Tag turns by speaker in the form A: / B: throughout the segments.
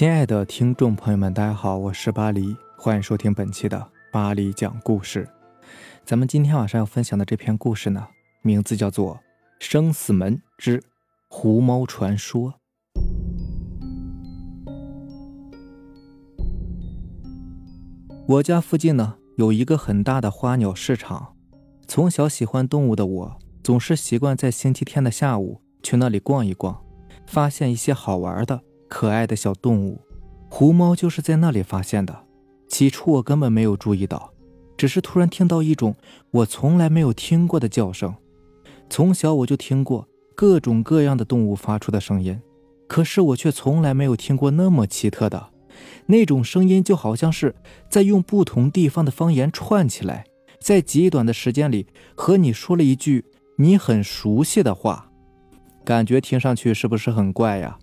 A: 亲爱的听众朋友们，大家好，我是巴黎，欢迎收听本期的巴黎讲故事。咱们今天晚上要分享的这篇故事呢，名字叫做《生死门之狐猫传说》。我家附近呢有一个很大的花鸟市场，从小喜欢动物的我，总是习惯在星期天的下午去那里逛一逛，发现一些好玩的。可爱的小动物，狐猫就是在那里发现的。起初我根本没有注意到，只是突然听到一种我从来没有听过的叫声。从小我就听过各种各样的动物发出的声音，可是我却从来没有听过那么奇特的。那种声音就好像是在用不同地方的方言串起来，在极短的时间里和你说了一句你很熟悉的话，感觉听上去是不是很怪呀？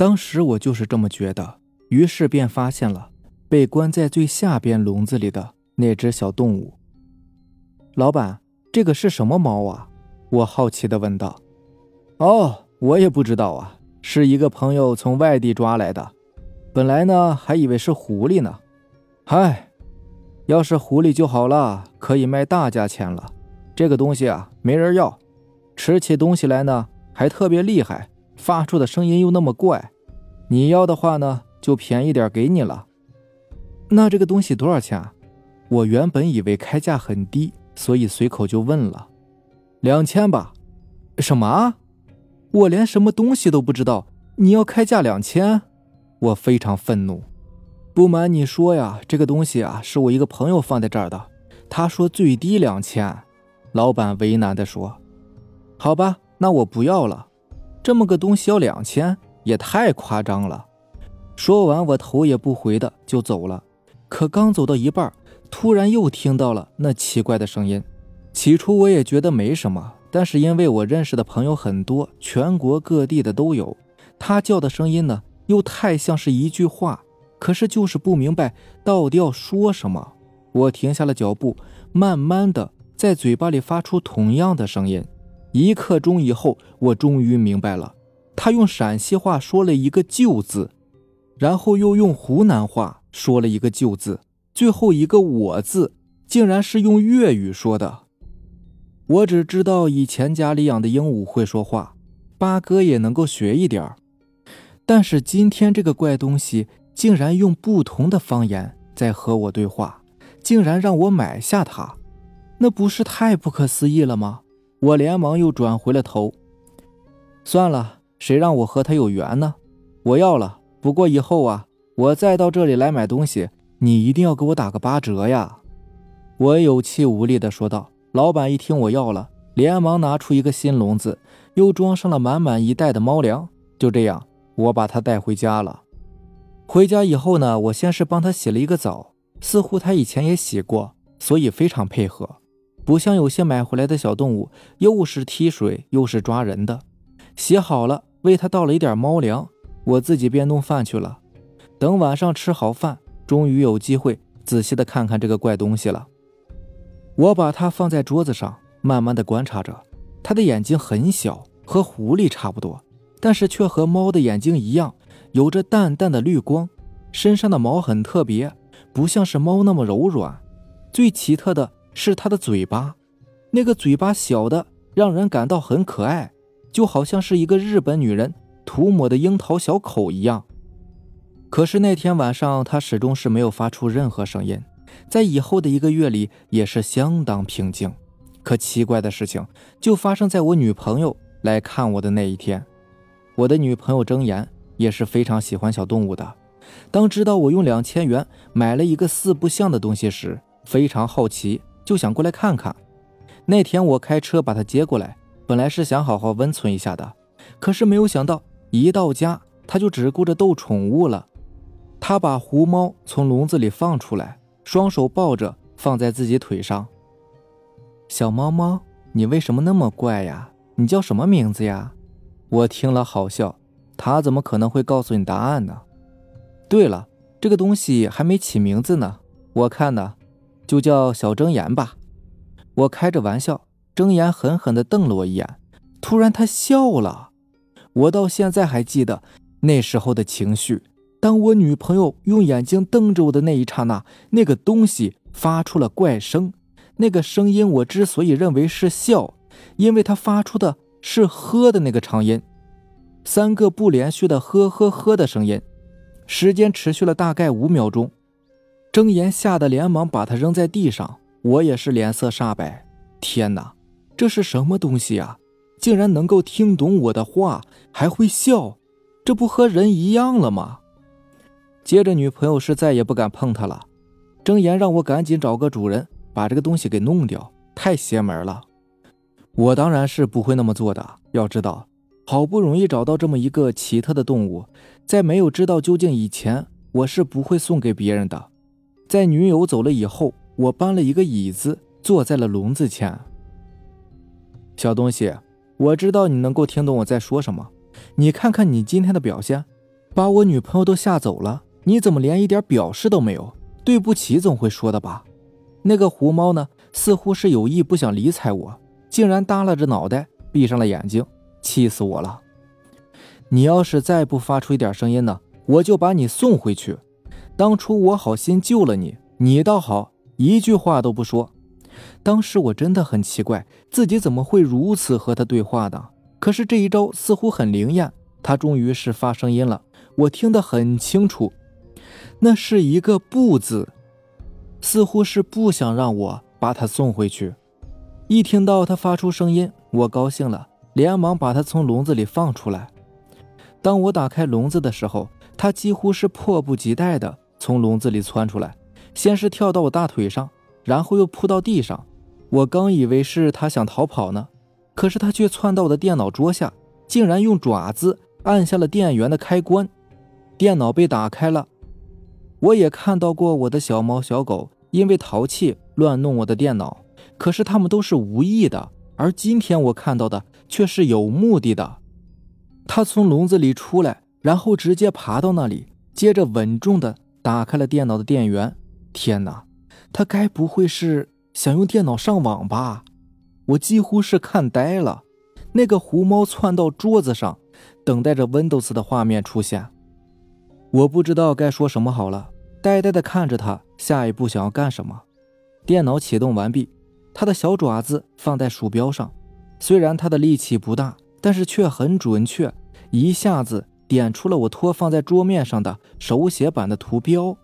A: 当时我就是这么觉得，于是便发现了被关在最下边笼子里的那只小动物。老板，这个是什么猫啊？我好奇地问道。哦，我也不知道啊，是一个朋友从外地抓来的。本来呢，还以为是狐狸呢。嗨，要是狐狸就好了，可以卖大价钱了。这个东西啊，没人要，吃起东西来呢，还特别厉害。发出的声音又那么怪，你要的话呢，就便宜点给你了。那这个东西多少钱？我原本以为开价很低，所以随口就问了，两千吧。什么？我连什么东西都不知道，你要开价两千？我非常愤怒。不瞒你说呀，这个东西啊，是我一个朋友放在这儿的，他说最低两千。老板为难地说：“好吧，那我不要了。”这么个东西要两千，也太夸张了。说完，我头也不回的就走了。可刚走到一半，突然又听到了那奇怪的声音。起初我也觉得没什么，但是因为我认识的朋友很多，全国各地的都有，他叫的声音呢又太像是一句话，可是就是不明白到底要说什么。我停下了脚步，慢慢的在嘴巴里发出同样的声音。一刻钟以后，我终于明白了，他用陕西话说了一个“就”字，然后又用湖南话说了一个“就”字，最后一个“我”字竟然是用粤语说的。我只知道以前家里养的鹦鹉会说话，八哥也能够学一点但是今天这个怪东西竟然用不同的方言在和我对话，竟然让我买下它，那不是太不可思议了吗？我连忙又转回了头。算了，谁让我和他有缘呢？我要了。不过以后啊，我再到这里来买东西，你一定要给我打个八折呀！我有气无力地说道。老板一听我要了，连忙拿出一个新笼子，又装上了满满一袋的猫粮。就这样，我把它带回家了。回家以后呢，我先是帮他洗了一个澡，似乎他以前也洗过，所以非常配合。不像有些买回来的小动物，又是踢水又是抓人的。洗好了，为它倒了一点猫粮，我自己便弄饭去了。等晚上吃好饭，终于有机会仔细的看看这个怪东西了。我把它放在桌子上，慢慢的观察着。它的眼睛很小，和狐狸差不多，但是却和猫的眼睛一样，有着淡淡的绿光。身上的毛很特别，不像是猫那么柔软。最奇特的。是他的嘴巴，那个嘴巴小的让人感到很可爱，就好像是一个日本女人涂抹的樱桃小口一样。可是那天晚上，他始终是没有发出任何声音，在以后的一个月里也是相当平静。可奇怪的事情就发生在我女朋友来看我的那一天。我的女朋友睁眼也是非常喜欢小动物的，当知道我用两千元买了一个四不像的东西时，非常好奇。就想过来看看。那天我开车把他接过来，本来是想好好温存一下的，可是没有想到一到家他就只顾着逗宠物了。他把狐猫从笼子里放出来，双手抱着放在自己腿上。小猫猫，你为什么那么怪呀？你叫什么名字呀？我听了好笑，他怎么可能会告诉你答案呢？对了，这个东西还没起名字呢，我看呢。就叫小睁眼吧，我开着玩笑，睁眼狠狠地瞪了我一眼，突然他笑了，我到现在还记得那时候的情绪，当我女朋友用眼睛瞪着我的那一刹那，那个东西发出了怪声。那个声音我之所以认为是笑，因为它发出的是喝的那个长音，三个不连续的呵呵呵的声音。时间持续了大概五秒钟，睁眼吓得连忙把它扔在地上。我也是脸色煞白。天哪，这是什么东西啊？竟然能够听懂我的话，还会笑，这不和人一样了吗？接着，女朋友是再也不敢碰它了。睁眼让我赶紧找个主人把这个东西给弄掉，太邪门了。我当然是不会那么做的。要知道，好不容易找到这么一个奇特的动物，在没有知道究竟以前，我是不会送给别人的。在女友走了以后，我搬了一个椅子，坐在了笼子前。小东西。我知道你能够听懂我在说什么，你看看你今天的表现，把我女朋友都吓走了，你怎么连一点表示都没有？对不起总会说的吧？那个狐猫呢，似乎是有意不想理睬我，竟然耷拉着脑袋，闭上了眼睛，气死我了！你要是再不发出一点声音呢，我就把你送回去。当初我好心救了你，你倒好，一句话都不说。当时我真的很奇怪，自己怎么会如此和他对话的？可是这一招似乎很灵验，他终于是发声音了，我听得很清楚，那是一个“不”字，似乎是不想让我把他送回去。一听到他发出声音，我高兴了，连忙把他从笼子里放出来。当我打开笼子的时候，他几乎是迫不及待的从笼子里窜出来，先是跳到我大腿上。然后又扑到地上，我刚以为是他想逃跑呢，可是他却窜到我的电脑桌下，竟然用爪子按下了电源的开关，电脑被打开了。我也看到过我的小猫小狗因为淘气乱弄我的电脑，可是他们都是无意的，而今天我看到的却是有目的的。他从笼子里出来，然后直接爬到那里，接着稳重的打开了电脑的电源。天哪！他该不会是想用电脑上网吧？我几乎是看呆了。那个狐猫窜到桌子上，等待着 Windows 的画面出现。我不知道该说什么好了，呆呆的看着他，下一步想要干什么？电脑启动完毕，他的小爪子放在鼠标上，虽然他的力气不大，但是却很准确，一下子点出了我托放在桌面上的手写板的图标。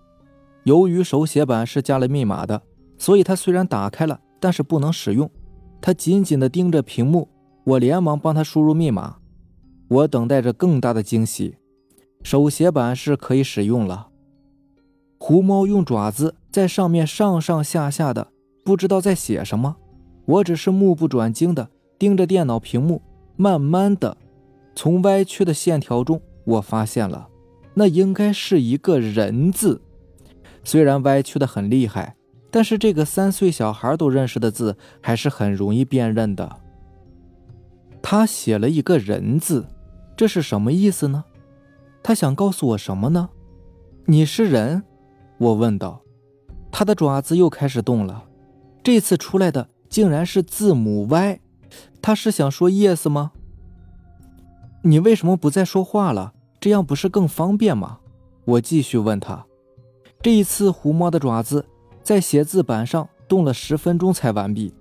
A: 由于手写板是加了密码的，所以它虽然打开了，但是不能使用。他紧紧地盯着屏幕，我连忙帮他输入密码。我等待着更大的惊喜，手写板是可以使用了。狐猫用爪子在上面上上下下的，不知道在写什么。我只是目不转睛地盯着电脑屏幕，慢慢的，从歪曲的线条中，我发现了，那应该是一个人字。虽然歪曲的很厉害，但是这个三岁小孩都认识的字还是很容易辨认的。他写了一个人字，这是什么意思呢？他想告诉我什么呢？你是人？我问道。他的爪子又开始动了，这次出来的竟然是字母 Y。他是想说 yes 吗？你为什么不再说话了？这样不是更方便吗？我继续问他。这一次，狐猫的爪子在写字板上动了十分钟才完毕。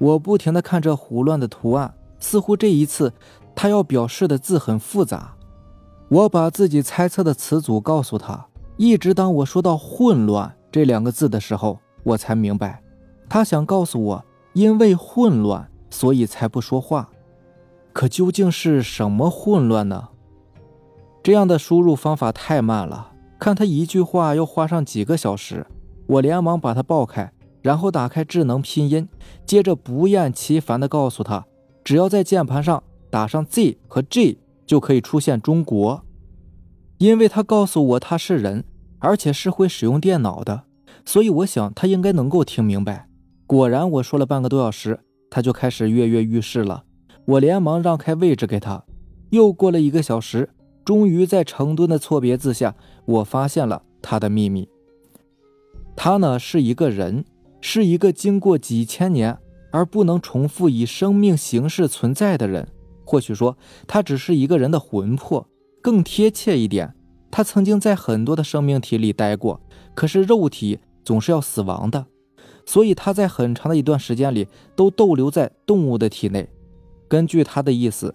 A: 我不停地看着胡乱的图案，似乎这一次他要表示的字很复杂。我把自己猜测的词组告诉他，一直当我说到“混乱”这两个字的时候，我才明白，他想告诉我，因为混乱，所以才不说话。可究竟是什么混乱呢？这样的输入方法太慢了。看他一句话要花上几个小时，我连忙把他抱开，然后打开智能拼音，接着不厌其烦地告诉他，只要在键盘上打上 Z 和 G 就可以出现中国。因为他告诉我他是人，而且是会使用电脑的，所以我想他应该能够听明白。果然，我说了半个多小时，他就开始跃跃欲试了。我连忙让开位置给他。又过了一个小时。终于在成吨的错别字下，我发现了他的秘密。他呢是一个人，是一个经过几千年而不能重复以生命形式存在的人。或许说，他只是一个人的魂魄，更贴切一点，他曾经在很多的生命体里待过，可是肉体总是要死亡的，所以他在很长的一段时间里都逗留在动物的体内。根据他的意思，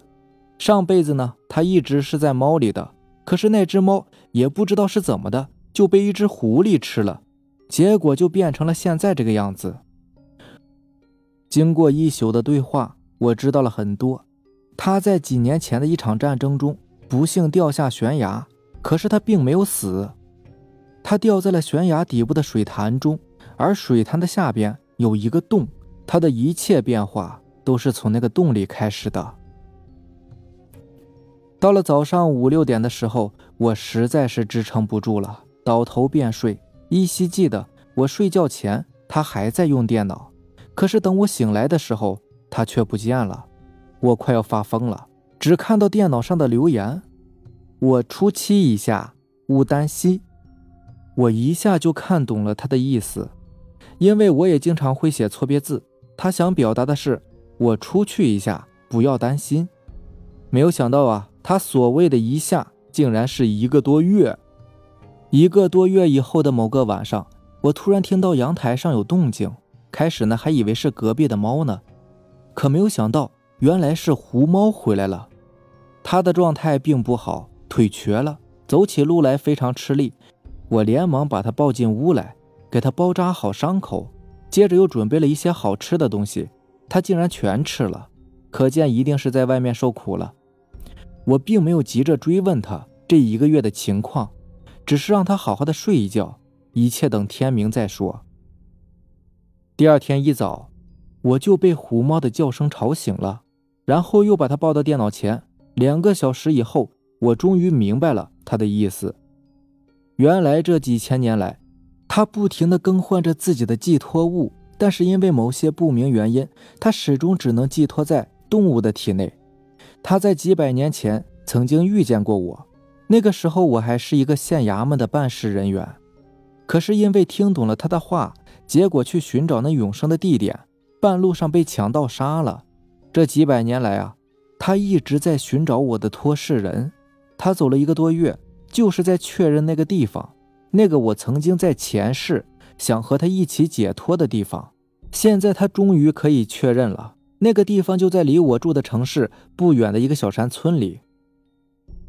A: 上辈子呢，他一直是在猫里的，可是那只猫也不知道是怎么的，就被一只狐狸吃了，结果就变成了现在这个样子。经过一宿的对话，我知道了很多。他在几年前的一场战争中不幸掉下悬崖。可是他并没有死，他掉在了悬崖底部的水潭中，而水潭的下边有一个洞，他的一切变化都是从那个洞里开始的。到了早上五六点的时候，我实在是支撑不住了，倒头便睡。依稀记得我睡觉前他还在用电脑，可是等我醒来的时候，他却不见了。我快要发疯了，只看到电脑上的留言。我初七一下，勿担心。我一下就看懂了他的意思，因为我也经常会写错别字。他想表达的是我出去一下，不要担心。没有想到啊，他所谓的一下，竟然是一个多月。一个多月以后的某个晚上，我突然听到阳台上有动静。开始呢，还以为是隔壁的猫呢，可没有想到，原来是狐猫回来了。它的状态并不好。腿瘸了，走起路来非常吃力。我连忙把他抱进屋来，给他包扎好伤口，接着又准备了一些好吃的东西。他竟然全吃了，可见一定是在外面受苦了。我并没有急着追问他这一个月的情况，只是让他好好的睡一觉，一切等天明再说。第二天一早，我就被虎猫的叫声吵醒了，然后又把他抱到电脑前。两个小时以后。我终于明白了他的意思。原来这几千年来，他不停地更换着自己的寄托物，但是因为某些不明原因，他始终只能寄托在动物的体内。他在几百年前曾经遇见过我，那个时候我还是一个县衙门的办事人员。可是因为听懂了他的话，结果去寻找那永生的地点，半路上被强盗杀了。这几百年来啊，他一直在寻找我的托世人。他走了一个多月，就是在确认那个地方，那个我曾经在前世想和他一起解脱的地方。现在他终于可以确认了，那个地方就在离我住的城市不远的一个小山村里。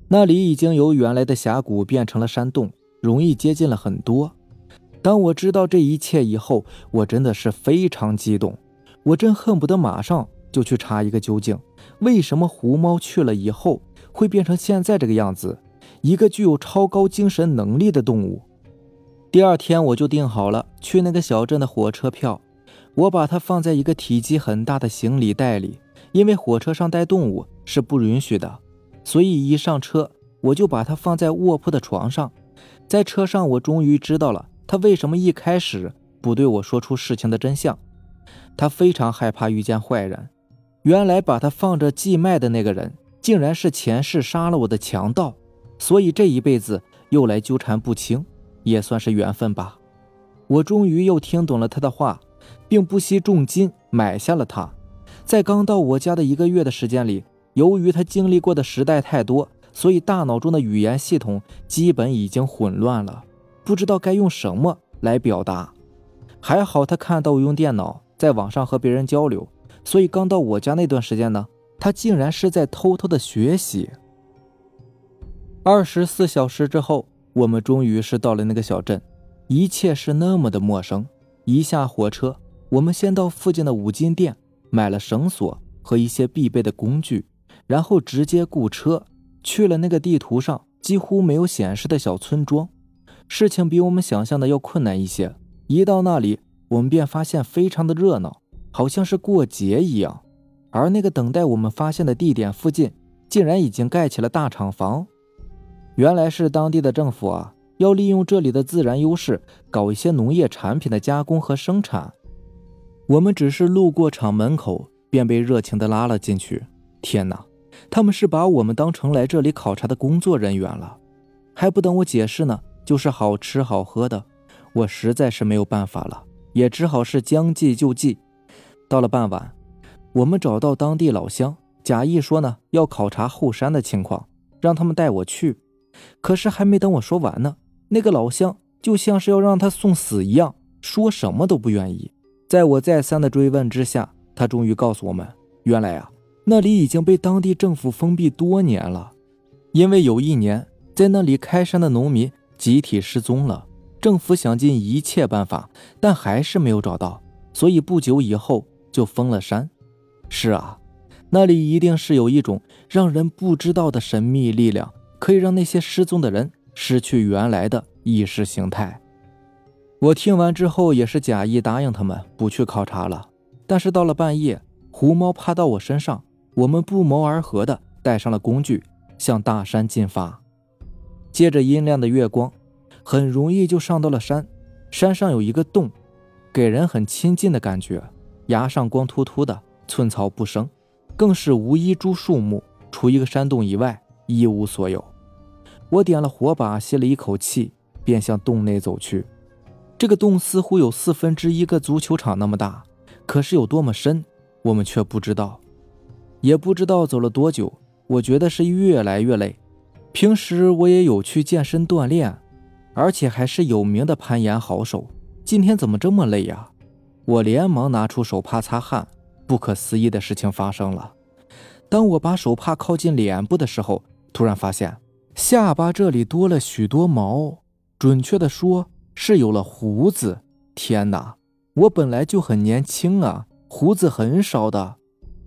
A: 那里已经由原来的峡谷变成了山洞，容易接近了很多。当我知道这一切以后，我真的是非常激动，我真恨不得马上就去查一个究竟，为什么狐猫去了以后。会变成现在这个样子，一个具有超高精神能力的动物。第二天我就订好了去那个小镇的火车票，我把它放在一个体积很大的行李袋里，因为火车上带动物是不允许的，所以一上车我就把它放在卧铺的床上。在车上，我终于知道了他为什么一开始不对我说出事情的真相。他非常害怕遇见坏人，原来把他放着寄卖的那个人。竟然是前世杀了我的强盗，所以这一辈子又来纠缠不清，也算是缘分吧。我终于又听懂了他的话，并不惜重金买下了他。在刚到我家的一个月的时间里，由于他经历过的时代太多，所以大脑中的语言系统基本已经混乱了，不知道该用什么来表达。还好他看到我用电脑在网上和别人交流，所以刚到我家那段时间呢。他竟然是在偷偷的学习。二十四小时之后，我们终于是到了那个小镇，一切是那么的陌生。一下火车，我们先到附近的五金店买了绳索和一些必备的工具，然后直接雇车去了那个地图上几乎没有显示的小村庄。事情比我们想象的要困难一些。一到那里，我们便发现非常的热闹，好像是过节一样。而那个等待我们发现的地点附近，竟然已经盖起了大厂房。原来是当地的政府啊，要利用这里的自然优势，搞一些农业产品的加工和生产。我们只是路过厂门口，便被热情的拉了进去。天哪，他们是把我们当成来这里考察的工作人员了。还不等我解释呢，就是好吃好喝的。我实在是没有办法了，也只好是将计就计。到了傍晚。我们找到当地老乡，假意说呢要考察后山的情况，让他们带我去。可是还没等我说完呢，那个老乡就像是要让他送死一样，说什么都不愿意。在我再三的追问之下，他终于告诉我们，原来啊，那里已经被当地政府封闭多年了，因为有一年在那里开山的农民集体失踪了，政府想尽一切办法，但还是没有找到，所以不久以后就封了山。是啊，那里一定是有一种让人不知道的神秘力量，可以让那些失踪的人失去原来的意识形态。我听完之后也是假意答应他们不去考察了。但是到了半夜，狐猫趴到我身上，我们不谋而合的带上了工具，向大山进发。借着阴亮的月光，很容易就上到了山。山上有一个洞，给人很亲近的感觉。崖上光秃秃的，寸草不生，更是无一株树木。除一个山洞以外，一无所有。我点了火把，吸了一口气，便向洞内走去。这个洞似乎有四分之一个足球场那么大，可是有多么深，我们却不知道，也不知道走了多久。我觉得是越来越累。平时我也有去健身锻炼，而且还是有名的攀岩好手。今天怎么这么累呀？我连忙拿出手帕擦汗。不可思议的事情发生了。当我把手帕靠近脸部的时候，突然发现下巴这里多了许多毛，准确的说。是有了胡子，天哪！我本来就很年轻啊，胡子很少的。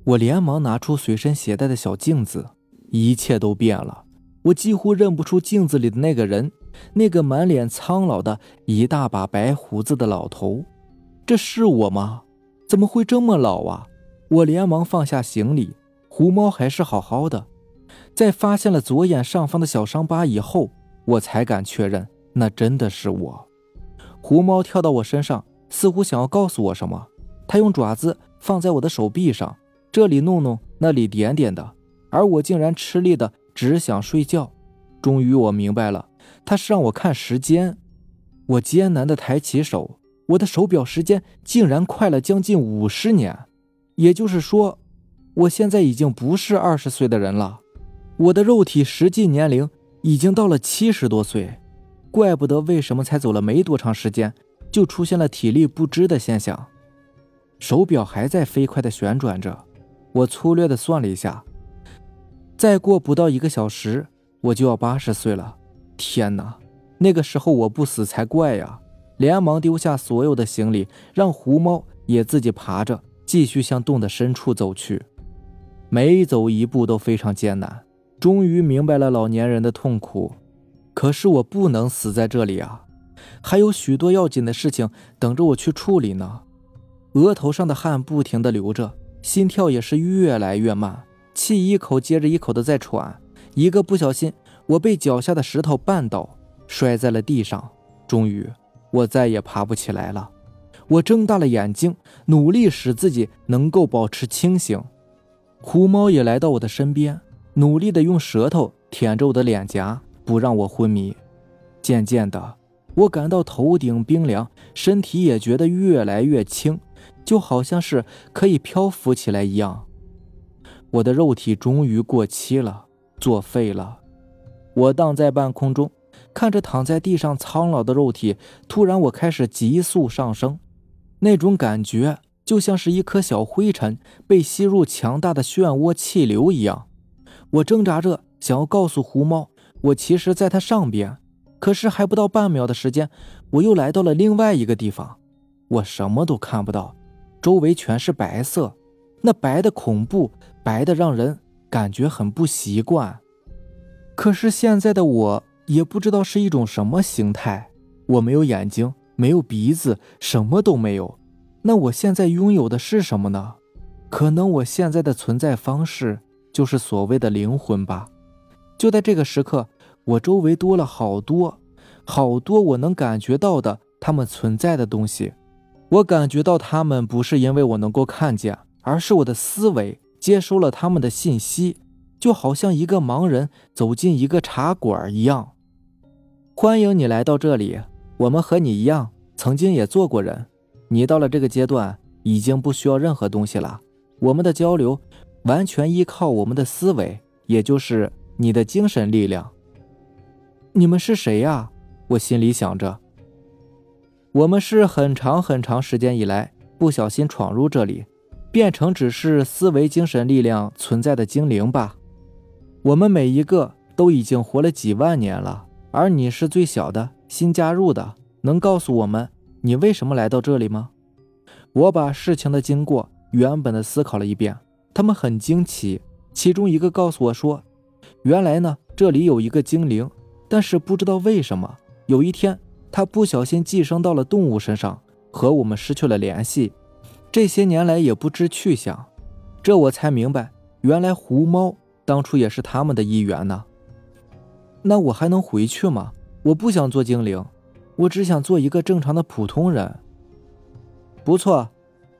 A: 我连忙拿出随身携带的小镜子，一切都变了。我几乎认不出镜子里的那个人，那个满脸苍老的一大把白胡子的老头。这是我吗？怎么会这么老啊？我连忙放下行李，狐猫还是好好的。在发现了左眼上方的小伤疤以后，我才敢确认那真的是我。狐猫跳到我身上，似乎想要告诉我什么。它用爪子放在我的手臂上，这里弄弄，那里点点的，而我竟然吃力的只想睡觉。终于我明白了，它是让我看时间。我艰难的抬起手，我的手表时间竟然快了将近五十年，也就是说，我现在已经不是二十岁的人了，我的肉体实际年龄已经到了七十多岁。怪不得为什么才走了没多长时间，就出现了体力不支的现象。手表还在飞快的旋转着，我粗略的算了一下，再过不到一个小时，我就要八十岁了。天哪，那个时候我不死才怪呀！连忙丢下所有的行李，让狐猫也自己爬着，继续向洞的深处走去。每走一步都非常艰难，终于明白了老年人的痛苦。可是我不能死在这里啊，还有许多要紧的事情等着我去处理呢。额头上的汗不停地流着，心跳也是越来越慢，气一口接着一口的在喘。一个不小心，我被脚下的石头绊倒，摔在了地上。终于，我再也爬不起来了。我睁大了眼睛，努力使自己能够保持清醒。狐猫也来到我的身边，努力的用舌头舔着我的脸颊。不让我昏迷。渐渐的，我感到头顶冰凉，身体也觉得越来越轻，就好像是可以漂浮起来一样。我的肉体终于过期了，作废了。我荡在半空中，看着躺在地上苍老的肉体，突然我开始急速上升，那种感觉就像是一颗小灰尘被吸入强大的漩涡气流一样。我挣扎着想要告诉狐猫。我其实在它上边，可是还不到半秒的时间，我又来到了另外一个地方。我什么都看不到，周围全是白色，那白的恐怖，白的让人感觉很不习惯。可是现在的我也不知道是一种什么形态，我没有眼睛，没有鼻子，什么都没有。那我现在拥有的是什么呢？可能我现在的存在方式就是所谓的灵魂吧。就在这个时刻，我周围多了好多、好多我能感觉到的他们存在的东西。我感觉到他们不是因为我能够看见，而是我的思维接收了他们的信息，就好像一个盲人走进一个茶馆一样。欢迎你来到这里，我们和你一样，曾经也做过人。你到了这个阶段，已经不需要任何东西了。我们的交流完全依靠我们的思维，也就是。你的精神力量。你们是谁呀？我心里想着。我们是很长很长时间以来不小心闯入这里，变成只是思维精神力量存在的精灵吧。我们每一个都已经活了几万年了，而你是最小的，新加入的。能告诉我们你为什么来到这里吗？我把事情的经过原本的思考了一遍，他们很惊奇。其中一个告诉我说：“原来呢，这里有一个精灵，但是不知道为什么，有一天他不小心寄生到了动物身上，和我们失去了联系。这些年来也不知去向。这我才明白，原来狐猫当初也是他们的一员呢。那我还能回去吗？我不想做精灵，我只想做一个正常的普通人。不错，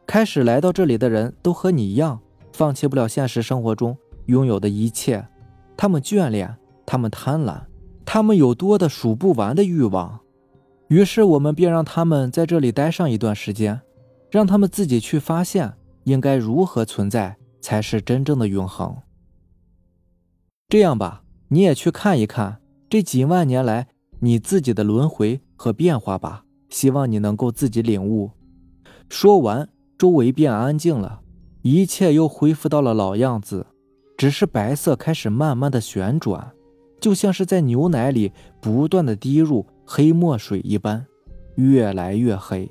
A: 开始来到这里的人都和你一样。”放弃不了现实生活中拥有的一切，他们眷恋，他们贪婪，他们有多的数不完的欲望。于是我们便让他们在这里待上一段时间，让他们自己去发现应该如何存在才是真正的永恒。这样吧，你也去看一看这几万年来你自己的轮回和变化吧。希望你能够自己领悟。说完，周围变安静了。一切又恢复到了老样子，只是白色开始慢慢的旋转，就像是在牛奶里不断的滴入黑墨水一般，越来越黑，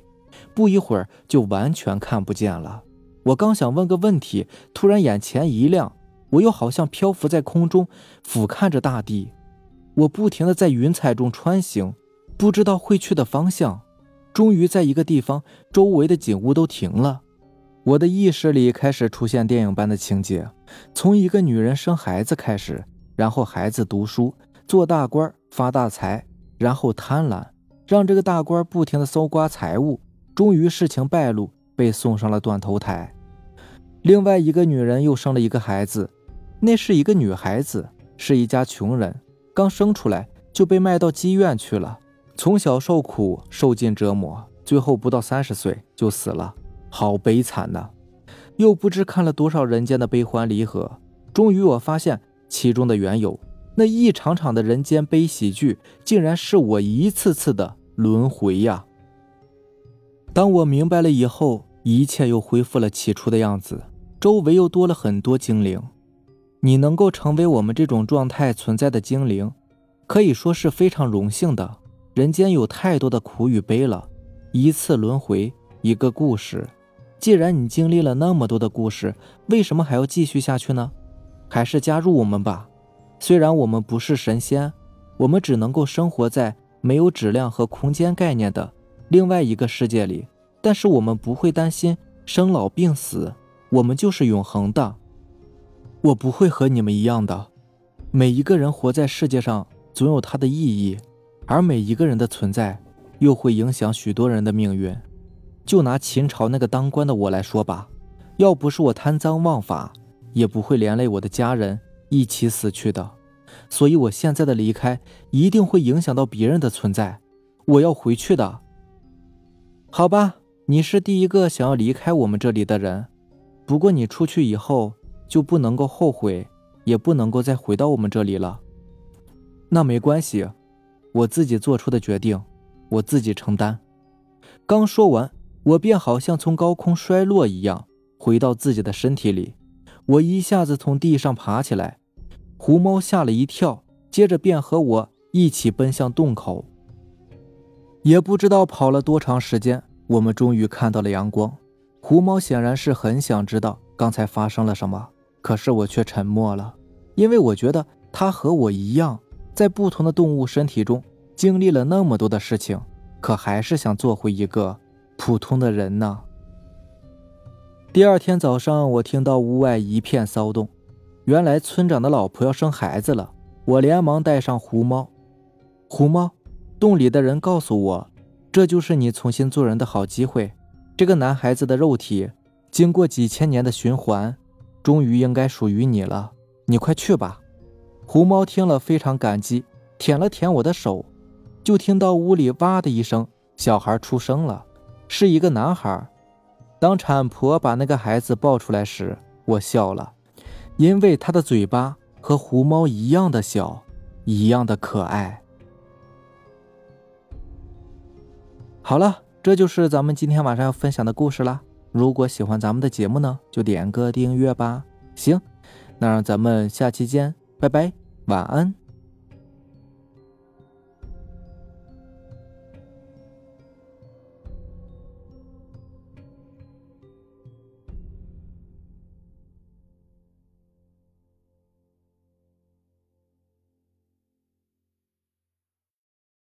A: 不一会儿就完全看不见了。我刚想问个问题，突然眼前一亮，我又好像漂浮在空中，俯瞰着大地，我不停的在云彩中穿行，不知道会去的方向。终于在一个地方，周围的景物都停了。我的意识里开始出现电影般的情节，从一个女人生孩子开始，然后孩子读书、做大官、发大财，然后贪婪，让这个大官不停的搜刮财物，终于事情败露，被送上了断头台。另外一个女人又生了一个孩子，那是一个女孩子，是一家穷人，刚生出来就被卖到妓院去了，从小受苦，受尽折磨，最后不到三十岁就死了。好悲惨呐！又不知看了多少人间的悲欢离合，终于我发现其中的缘由。那一场场的人间悲喜剧，竟然是我一次次的轮回呀！当我明白了以后，一切又恢复了起初的样子，周围又多了很多精灵。你能够成为我们这种状态存在的精灵，可以说是非常荣幸的。人间有太多的苦与悲了，一次轮回，一个故事。既然你经历了那么多的故事，为什么还要继续下去呢？还是加入我们吧。虽然我们不是神仙，我们只能够生活在没有质量和空间概念的另外一个世界里，但是我们不会担心生老病死，我们就是永恒的。我不会和你们一样的。每一个人活在世界上总有他的意义，而每一个人的存在又会影响许多人的命运。就拿秦朝那个当官的我来说吧，要不是我贪赃枉法，也不会连累我的家人一起死去的。所以，我现在的离开一定会影响到别人的存在。我要回去的。好吧，你是第一个想要离开我们这里的人。不过，你出去以后就不能够后悔，也不能够再回到我们这里了。那没关系，我自己做出的决定，我自己承担。刚说完。我便好像从高空摔落一样，回到自己的身体里。我一下子从地上爬起来，狐猫吓了一跳，接着便和我一起奔向洞口。也不知道跑了多长时间，我们终于看到了阳光。狐猫显然是很想知道刚才发生了什么，可是我却沉默了，因为我觉得它和我一样，在不同的动物身体中经历了那么多的事情，可还是想做回一个。普通的人呢？第二天早上，我听到屋外一片骚动，原来村长的老婆要生孩子了。我连忙带上狐猫。狐猫，洞里的人告诉我，这就是你重新做人的好机会。这个男孩子的肉体，经过几千年的循环，终于应该属于你了。你快去吧。狐猫听了非常感激，舔了舔我的手，就听到屋里哇的一声，小孩出生了。是一个男孩当产婆把那个孩子抱出来时我笑了。因为他的嘴巴和狐猫一样的小一样的可爱。好了这就是咱们今天晚上要分享的故事了如果喜欢咱们的节目呢就点个订阅吧。行那让咱们下期见拜拜晚安。